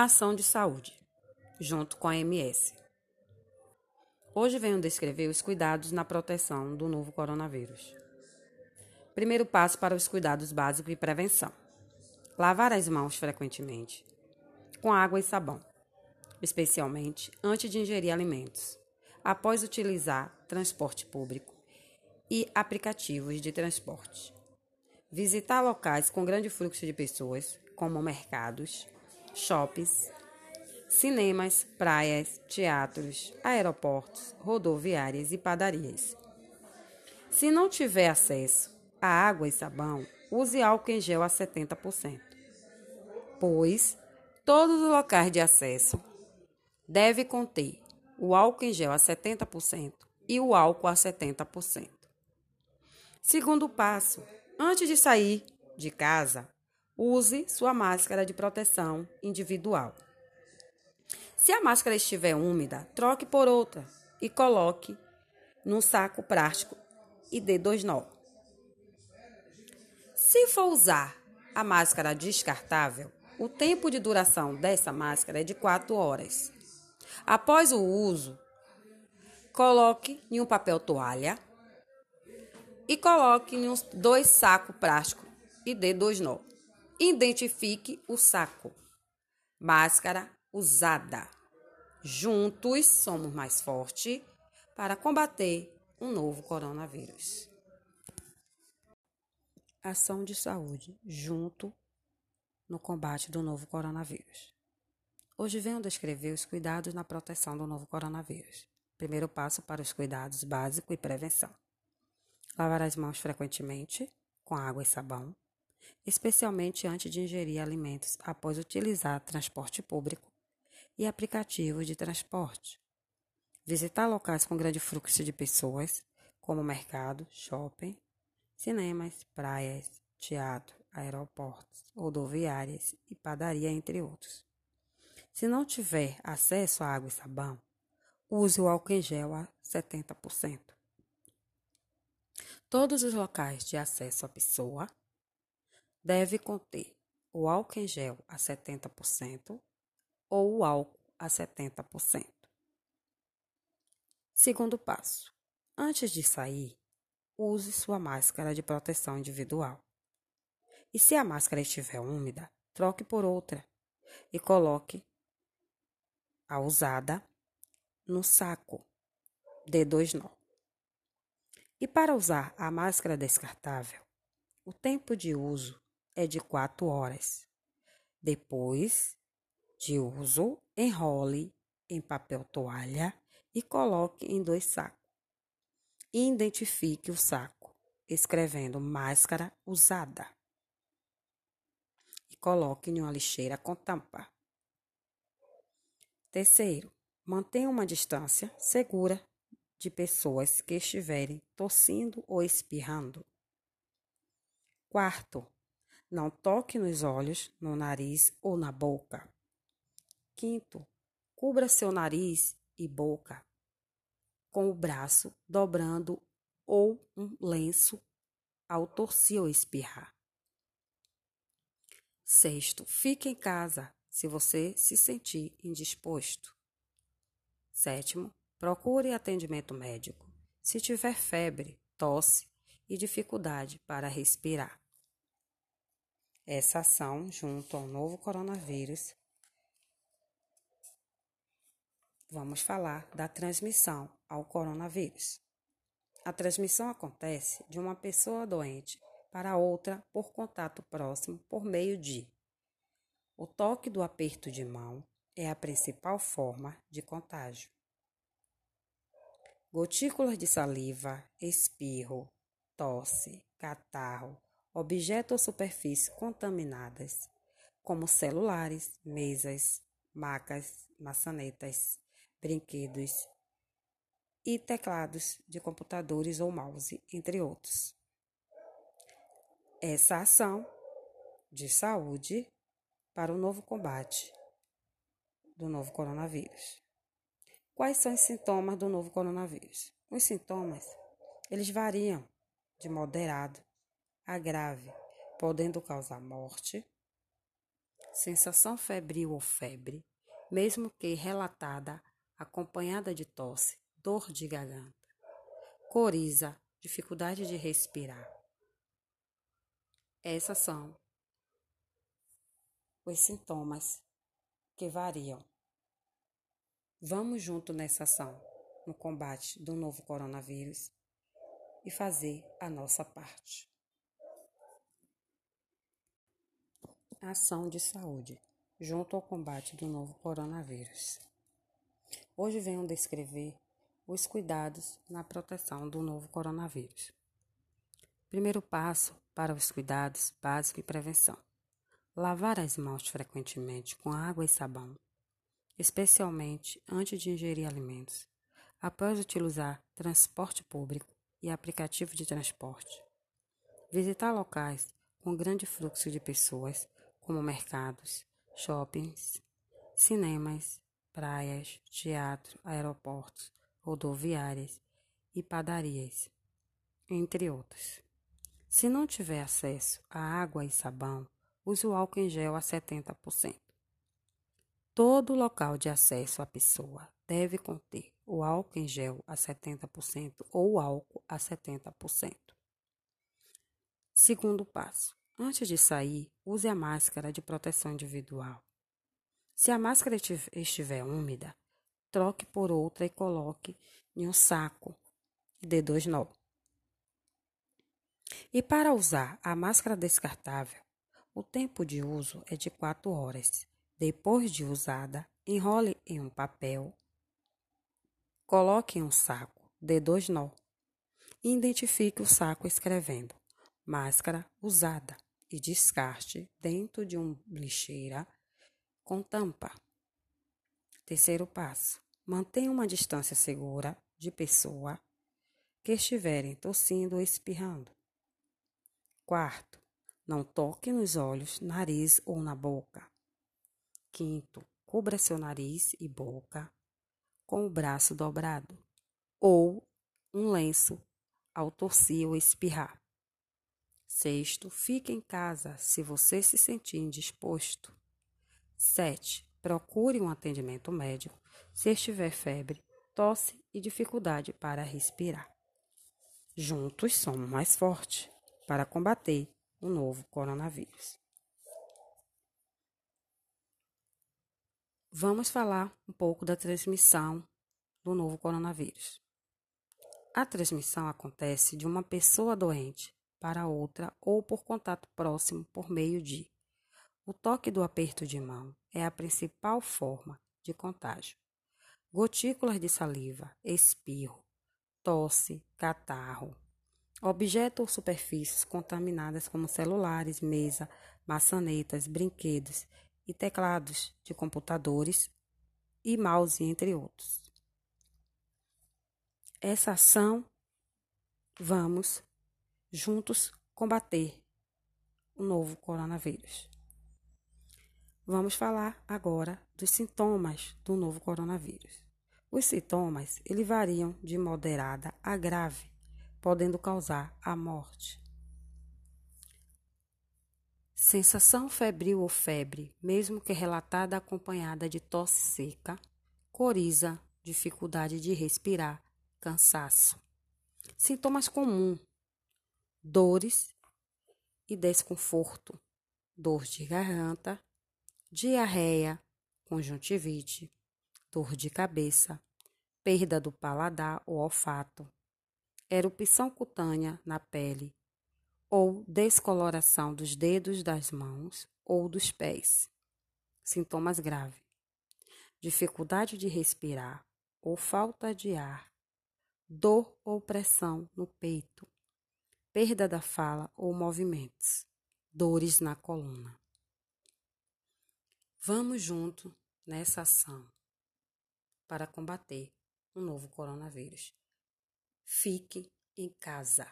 Ação de saúde, junto com a MS. Hoje venho descrever os cuidados na proteção do novo coronavírus. Primeiro passo para os cuidados básicos e prevenção: lavar as mãos frequentemente, com água e sabão, especialmente antes de ingerir alimentos, após utilizar transporte público e aplicativos de transporte. Visitar locais com grande fluxo de pessoas, como mercados, shoppings, cinemas, praias, teatros, aeroportos, rodoviárias e padarias. Se não tiver acesso a água e sabão, use álcool em gel a 70%, pois todos os locais de acesso devem conter o álcool em gel a 70% e o álcool a 70%. Segundo passo, antes de sair de casa, use sua máscara de proteção individual. Se a máscara estiver úmida, troque por outra e coloque num saco plástico e dê dois nó. Se for usar a máscara descartável, o tempo de duração dessa máscara é de 4 horas. Após o uso, coloque em um papel toalha e coloque em dois sacos plásticos e dê dois nó. Identifique o saco. Máscara usada. Juntos somos mais fortes para combater um novo coronavírus. Ação de saúde junto no combate do novo coronavírus. Hoje venho descrever os cuidados na proteção do novo coronavírus. Primeiro passo para os cuidados básicos e prevenção. Lavar as mãos frequentemente com água e sabão especialmente antes de ingerir alimentos após utilizar transporte público e aplicativos de transporte. Visitar locais com grande fluxo de pessoas, como mercado, shopping, cinemas, praias, teatro, aeroportos, rodoviárias e padaria, entre outros. Se não tiver acesso a água e sabão, use o álcool em gel a 70%. Todos os locais de acesso à pessoa deve conter o álcool em gel a 70% ou o álcool a 70%. Segundo passo: antes de sair, use sua máscara de proteção individual. E se a máscara estiver úmida, troque por outra e coloque a usada no saco. Dê dois nó. E para usar a máscara descartável, o tempo de uso é de 4 horas. Depois de uso, enrole em papel toalha e coloque em dois sacos. Identifique o saco escrevendo máscara usada e coloque em uma lixeira com tampa. Terceiro, mantenha uma distância segura de pessoas que estiverem tossindo ou espirrando. Quarto, não toque nos olhos, no nariz ou na boca. Quinto, cubra seu nariz e boca com o braço dobrando ou um lenço ao torcer ou espirrar. Sexto, fique em casa se você se sentir indisposto. Sétimo, procure atendimento médico se tiver febre, tosse e dificuldade para respirar essa ação junto ao novo coronavírus. Vamos falar da transmissão ao coronavírus. A transmissão acontece de uma pessoa doente para outra por contato próximo por meio de o toque do aperto de mão é a principal forma de contágio. Gotículas de saliva, espirro, tosse, catarro, objetos ou superfícies contaminadas, como celulares, mesas, macas, maçanetas, brinquedos e teclados de computadores ou mouse, entre outros. Essa ação de saúde para o novo combate do novo coronavírus. Quais são os sintomas do novo coronavírus? Os sintomas, eles variam de moderado a grave, podendo causar morte, sensação febril ou febre, mesmo que relatada acompanhada de tosse, dor de garganta, coriza, dificuldade de respirar. Essas são os sintomas que variam. Vamos junto nessa ação, no combate do novo coronavírus e fazer a nossa parte. Ação de saúde, junto ao combate do novo coronavírus. Hoje venho descrever os cuidados na proteção do novo coronavírus. Primeiro passo para os cuidados básicos e prevenção: lavar as mãos frequentemente com água e sabão, especialmente antes de ingerir alimentos, após utilizar transporte público e aplicativo de transporte. Visitar locais com grande fluxo de pessoas, como mercados, shoppings, cinemas, praias, teatro, aeroportos, rodoviárias e padarias, entre outros. Se não tiver acesso a água e sabão, use o álcool em gel a 70%. Todo local de acesso à pessoa deve conter o álcool em gel a 70% ou álcool a 70%. Segundo passo: antes de sair, use a máscara de proteção individual. Se a máscara estiver úmida, troque por outra e coloque em um saco e dê dois nó. E para usar a máscara descartável, o tempo de uso é de 4 horas. Depois de usada, enrole em um papel, coloque em um saco, dê dois nó e identifique o saco escrevendo máscara usada e descarte dentro de uma lixeira com tampa. Terceiro passo: mantenha uma distância segura de pessoa que estiverem tossindo ou espirrando. Quarto: não toque nos olhos, nariz ou na boca. Quinto: cubra seu nariz e boca com o braço dobrado ou um lenço ao tossir ou espirrar. Sexto, fique em casa se você se sentir indisposto. 7. Procure um atendimento médico se estiver febre, tosse e dificuldade para respirar. Juntos somos mais fortes para combater o novo coronavírus. Vamos falar um pouco da transmissão do novo coronavírus. A transmissão acontece de uma pessoa doente para outra ou por contato próximo por meio de o toque do aperto de mão é a principal forma de contágio. Gotículas de saliva, espirro, tosse, catarro. Objetos ou superfícies contaminadas como celulares, mesa, maçanetas, brinquedos e teclados de computadores e mouse, entre outros. Essa ação vamos juntos combater o novo coronavírus. Vamos falar agora dos sintomas do novo coronavírus. Os sintomas ele variam de moderada a grave, podendo causar a morte. Sensação febril ou febre, mesmo que relatada acompanhada de tosse seca, coriza, dificuldade de respirar, cansaço. Sintomas comuns: dores e desconforto, dor de garganta, diarreia, conjuntivite, dor de cabeça, perda do paladar ou olfato, erupção cutânea na pele ou descoloração dos dedos das mãos ou dos pés. Sintomas graves: dificuldade de respirar ou falta de ar, dor ou pressão no peito, perda da fala ou movimentos, dores na coluna. Vamos junto nessa ação para combater o novo coronavírus. Fique em casa.